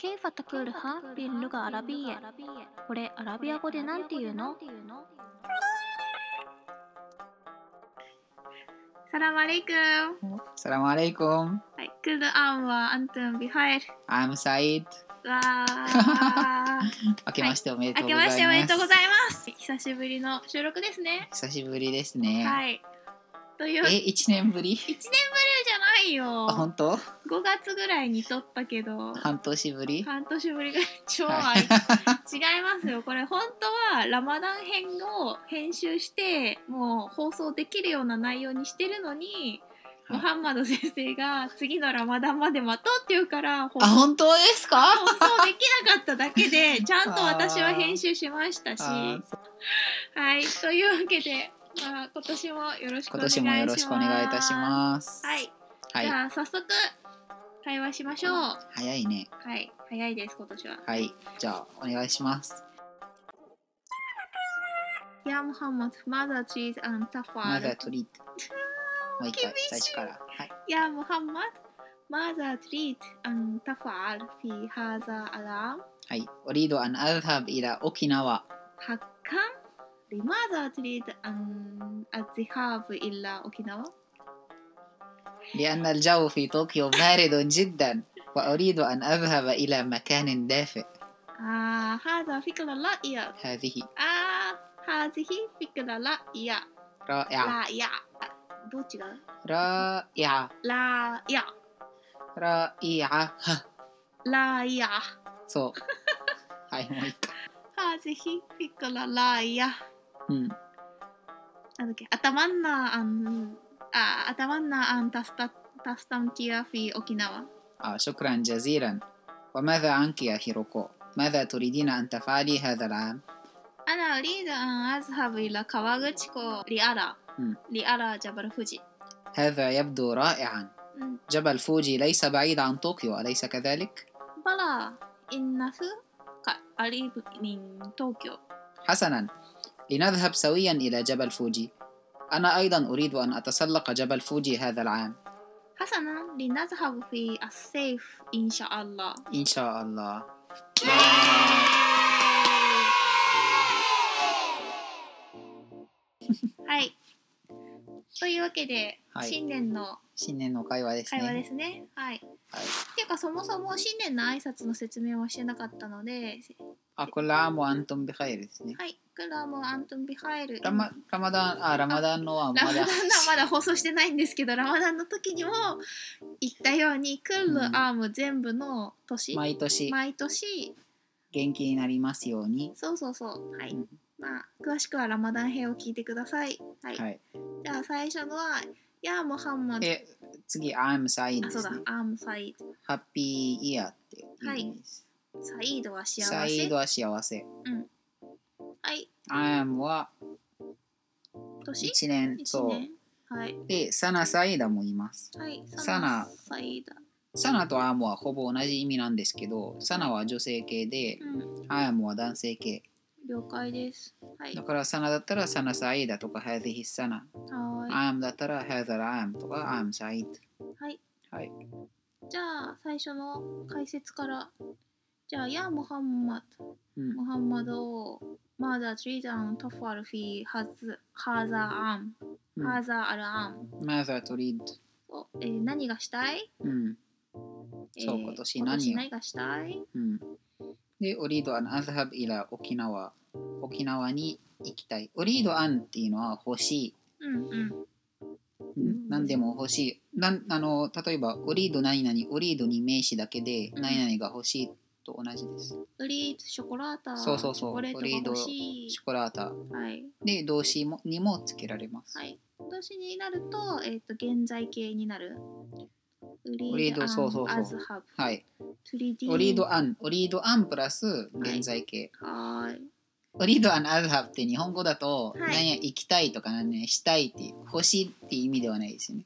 ケイファタクールハンビンルガア العربية これアラビア語でなんて言うの？サラマレイクム السلام ン。はい、クールアンはアントゥンビファエル。I'm Said わあ 明けましておめでとうございまましておめでとうございます。久しぶりの収録ですね。久しぶりですね。はい。というえ、一年ぶり？一年ぶりじないよ。あ本当？5月ぐらいに撮ったけど。半年ぶり？半年ぶりぐらい。超ははい違いますよ。これ本当はラマダン編を編集してもう放送できるような内容にしてるのに、はい。ムハンマド先生が次のラマダンまで待とうって言うから放あ送本当ですか？放送できなかっただけで ちゃんと私は編集しましたし。はい。というわけで、まあ、今年もよろしくお願いします。今年もよろしくお願いいたします。はい、はいじゃあ早速会話しましょう早いねはい早いです今年ははいじゃあお願いしますやムハンマドマザーチーズアンタファまールだトリートもう一回厳しい最初からはいやムハンマドマザーチリートアンタファールフィハザアラムはい أريد أن أذهب إلى أوكيناوا حقا لماذا تريد أن الذهاب إلى أوكيناوا؟ لأن الجو في طوكيو بارد جدا وأريد أن أذهب إلى مكان دافئ. آه هذا فكرة رائعة. هذه. آه هذه فكرة رائعة. رائعة. رائعة. رائعة. رائعة. رائعة. رائعة. صو هاي مويك هذه فكرة رائعة. أتمنى أن أتمنى أن تستمتع في أوكيناوا. آه، شكرا جزيلا. وماذا عنك يا هيروكو؟ ماذا تريدين أن تفعلي هذا العام؟ أنا أريد أن أذهب إلى كاواغوتشيكو لأرى لأرى جبل فوجي. هذا يبدو رائعا. جبل فوجي ليس بعيد عن طوكيو أليس كذلك؟ بلى إنه قريب من طوكيو. حسنا. لنذهب سويا إلى جبل فوجي. أنا أيضا أريد أن أتسلق جبل فوجي هذا العام حسنا لنذهب في الصيف إن شاء الله إن شاء الله はいというわけで、はい新年の 新年の会話ですね。会話ですね。はい。はい、っていうかそもそも新年の挨拶の説明はしてなかったので。あ、これはもうアントンビハイルですね。はい。これはもうアントンビハイル。ラマラマダンあラマダンのはまだ。ラマダンはまだ放送してないんですけど、ラマダンの時にも言ったようにクルアーム全部の年、うん、毎年毎年元気になりますように。そうそうそうはい。うん、まあ詳しくはラマダン編を聞いてください。はい。はい、じゃあ最初のは。ヤームハンマドで、次、I'm サイーあそうだですね。アームサイーハッピーイヤーっていう意味です。ドサイードは幸せ。サイードは幸せ。はい。I'm は年？一年。一そう。年はい。で、サナサイーダもいます。はいサナサイーダサナと I'm はほぼ同じ意味なんですけど、サナは女性系で、うん。I'm は男性系。了解ですはい、だからサナだったらサナサイだとか、ハディヒサナ。アームだったらザラアームとか、アームサイはい。はい。じゃあ最初の解説から。じゃあ、やムハンマド。ハンマド。まだジーダントファルフィーハズハザアン。ハザアルアン。マザートリッド。えー、何がしたい、うん、そう、今年何、えー、今年何がしたい、うん、で、オリードアンアザハブイラ沖縄。沖縄に行きたい。オリードアンっていうのは欲しい。うんうんうん、何でも欲しい。なんあの例えば、オリード何々、オリードに名詞だけでうん何々が欲しいと同じです。ウリートショコラータそうそうそうチョコレートが欲しいショコラータ。はいで、動詞もにもつけられます。はい動詞になると,、えー、と現在形になるウリードそうそうそうはい。オリードアン、オリードアンプラス現在形。はーいオリードアンアズハブって日本語だと、はい。何や行きたいとか何々したいって欲しいって意味ではないですよね。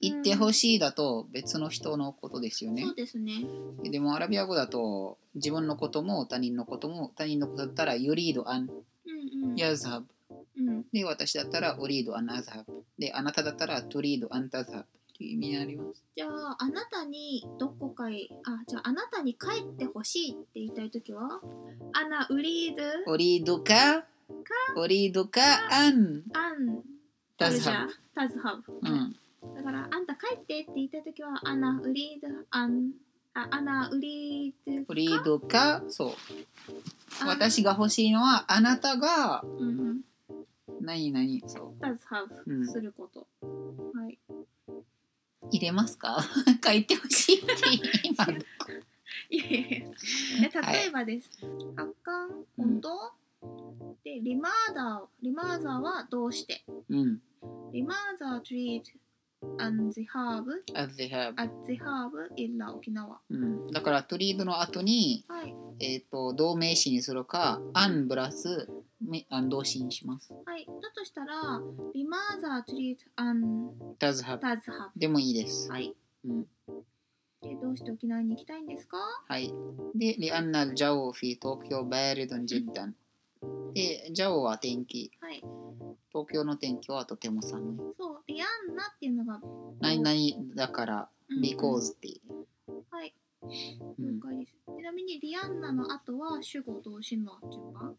行ってほしいだと別の人のことですよね。そう。ですね。でもアラビア語だと自分のことも他人のことも他人のことだったらユリードアンヤズハブうん。で私だったらオリードアンアズハブであなただったらトリードアンタズハブ意味になります。じゃああなたにどこかへあじゃああなたに帰ってほしいって言いたいときは？アナウリードオリードか？オリードか？アン。アン。タズハタズハブブ。うん。だからあんた帰ってって言いたいときはアナウリードアンあアナウリードオリードか？そう。あ。私が欲しいのはあなたがうんうん。何何そタズハブうん。すること、はい。う入れますか？帰ってほしいって今。のいやいやいやで例えばです。発汗本当、でリマーダーリマーザーはどうして？うん。リマーザー treat and the herb as they have at the herb in 沖縄。うん、だからトリードの後に、はい。えー、と同名詞にするか「アン」プラスめあ動詞にします。はいだとしたらリマーザー treat and does have does herb でもいいです。はいうんでどうして沖縄に行きたいんですか？はい。で、リアンナルジャオフィ東京バーリドンジッダン。で、ジャオは天気。はい東京の天気はとても寒い。そうリアンナっていうのが何々だから、うん because っていう。はいうん、了解です。ちなみにリアンナの後は主語動詞の順番。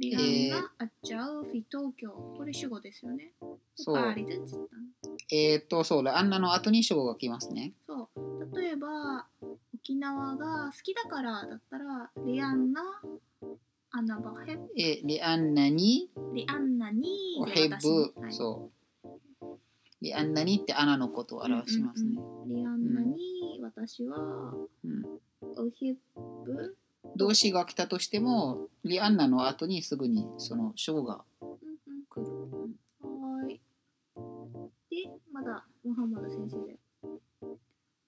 リアンナ、あっちゃう、フィ東京。これ主語ですよね。そう。バーリドっったのえっ、と、そう、リアンナの後に主語が来ますね。そう。例えば、沖縄が好きだからだったら、リアンナ、アナバヘ。ブ、え、リアンナに？リアンナにおでヘブ、はい。そう。リアンナにってアナのことを表しますね。うんうんうん。リアンナに私は、うん。おヘブ、動詞が来たとしても、リアンナの後にすぐにその主語がうんうん来る。はーい。で、まだムハンマド先生で。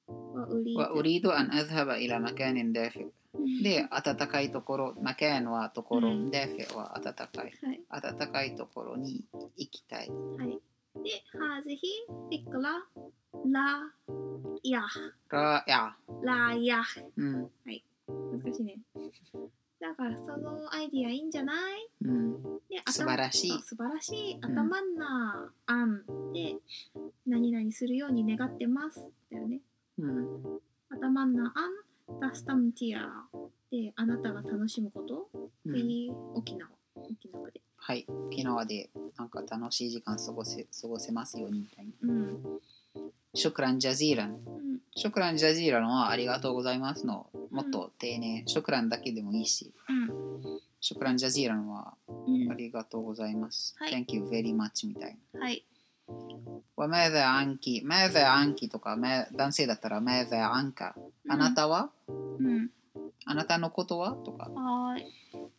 わウリード وأريد أن أذهب إلى مكان دافئ で、暖かいところ、マケンはところ、うんダフェは暖かい。はい。暖かいところに行きたい。はい。で、ハズヒ、フィクラ、ラ、ヤ、ラや。ラヤ。うん。難しいね。 だからそのアイディアいいんじゃない？うん。で素晴らしい素晴らしい。ん頭んな、あんで、何々するように願ってます。だよね。うん。頭んな、あん、ダスタムティア。で、あなたが楽しむこと？でうん、沖縄。沖縄で。はい。沖縄でなんか楽しい時間過ごせ過ごせますようにみたいな。うん。シュクランジャジーラン。うん。シュクランジャジーランはありがとうございますの。もっと丁寧。シュクランだけでもいいし。うん。シュクランジャジーランはうんありがとうございます。はい Thank you very much みたいな。はい。 وماذا عنك ماذا عنك とか、ま男性だったら ماذا عنك あなたは、うん。あなたのことはとかはーい。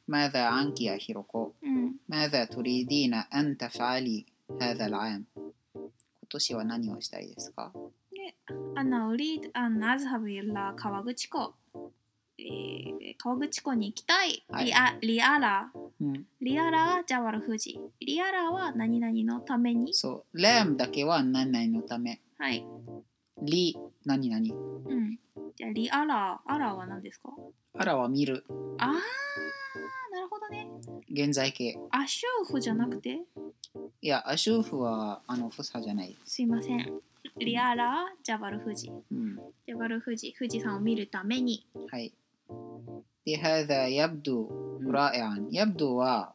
ماذا عنك يا هيروكو うん。 ماذا تريدين أن تفعلي هذا العام 今年は何をしたいですかで、アナウリー えー、川口湖に行きたい。はいリアリアラ。うん、リアラはジャワル富士。リアラは何々のために？そう、ラムだけは何々のため。はい。リ、何々。うん。じゃあリアラ。アラは何ですか？あらは見る。あー、なるほどね。現在形。アシューフじゃなくて、いや、アシューフはあの、フサじゃない。すいません。リアラ、ジャバル富士。うん、ジャバル富士、富士山を見るために。はい。で、هذا يبدو うん رائعا。يبدو は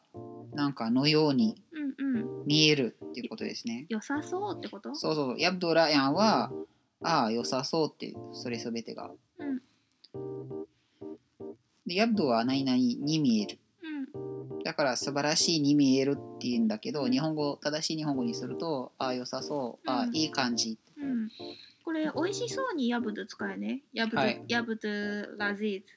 なんかのようにうんうん。見えるっていうことですね。良さそうってことそうそう。ヤブドラヤンは、ああ、良さそうって、それすべてが。うんで、ヤブドは何々に見える。うん。だから素晴らしいに見えるって言うんだけど、うん日本語、正しい日本語にすると、ああ、良さそう、ああう、んいい感じ。うん。これ、美味しそうにヤブド使えね。ヤブド、はいヤブドラジーズ。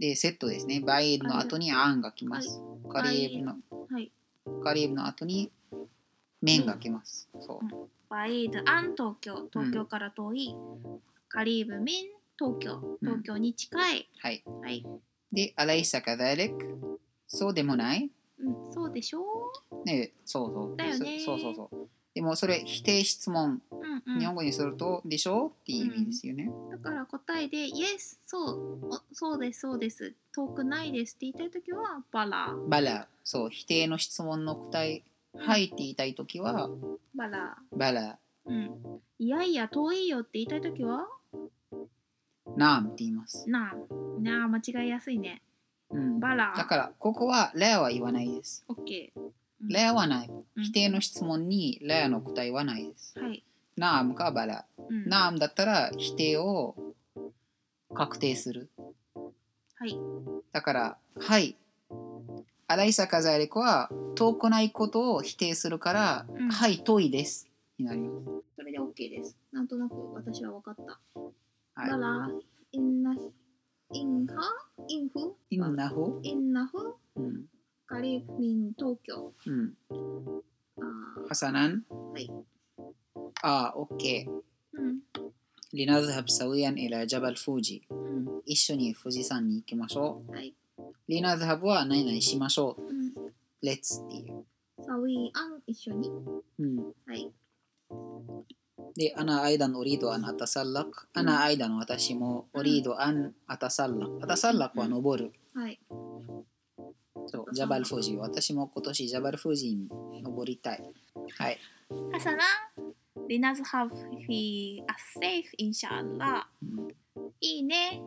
はい。で、セットですね。バイードの後にアンが来ます。カリーブの、はい。カリーブの後にメンが来ます。そう。バイード、アン東京。東京から遠い。カリブミン東京東京に近い、はい。はい、で、アライサカダレク。そうでもないうん、そうでしょねそうそう。だよねそそうそうそう。でもそれ否定質問、う、うんうん、日本語にすると、でしょっていう意味ですよね。だから答えで「Yes そうおそうですそうです。遠くないです」って言いたいときはバラ。バラ。そう、否定の質問の答え、はいって言いたいときは、バラ。バラ。うん。いやいや遠いよって言いたいときはナームって言います。なあ。なあ間違いやすいね。うん、バラ。だから、ここはレアは言わないです。オッケーレアはない。うん否定の質問にレアの答えはないです。はい、ナームかバラ。うん、ナームだったら否定を確定する。はいだから、はい。アライサカザレコは遠くないことを否定するから、うんはい、遠いです。になります。それで OK ですなんとなく私は分かったはいバラインナインハ？インフ？インナフ、インカリブミン東京うん、あハサナン、はいあ、オッケー。ーうんリナズハブサウィアンイラジャバルフージ。うん一緒に富士山に行きましょう。はいリナズハブは何々しましょう。うんレッツっていう。サウィアン一緒にうん、はいで、アナアイダンオリードアンアタサッラク。アナアイダン私もオリードアンアタサッラク。アタサッラクは登る。そうジャバルフー私も今年ジャバルフーに登りたい。はい。Hasana let us have he a safe、いいね。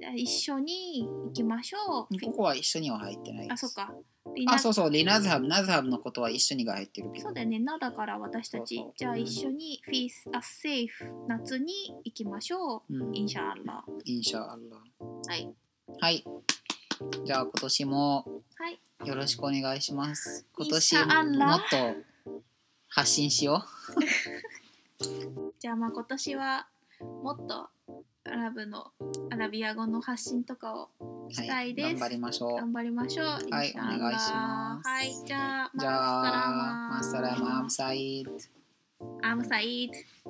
じゃあ一緒に行きましょう。ここは一緒には入ってないあそっか。あそうそう。リナズハブナズハブのことは一緒にが入ってるけど。そうだよね。なだから私たちじゃあ一緒にフィースアセーフ夏に行きましょう、うん、インシャーッラインシャーッラはい。はい。じゃあ今年もはいよろしくお願いします。今年もっと発信しよ じゃあまあ今年はもっとアラブのアラビア語の発信とかをう。したいです頑張りましょう。頑張りましょうはいお願いしますはいじゃあじゃあ、ママッサラマッサラマ、アムサイド。アムサイード